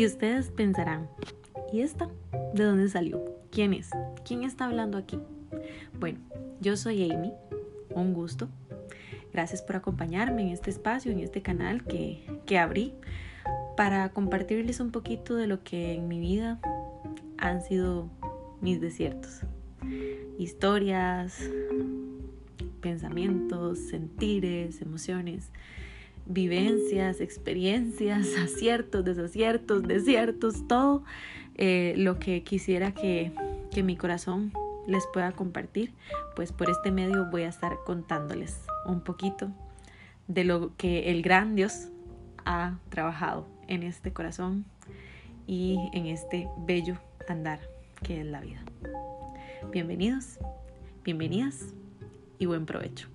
Y ustedes pensarán, ¿y esta? ¿De dónde salió? ¿Quién es? ¿Quién está hablando aquí? Bueno, yo soy Amy, un gusto. Gracias por acompañarme en este espacio, en este canal que, que abrí para compartirles un poquito de lo que en mi vida han sido mis desiertos. Historias, pensamientos, sentires, emociones, vivencias, experiencias, aciertos, desaciertos, desiertos, todo eh, lo que quisiera que, que mi corazón les pueda compartir, pues por este medio voy a estar contándoles un poquito de lo que el gran Dios ha trabajado en este corazón y en este bello andar que es la vida. Bienvenidos, bienvenidas y buen provecho.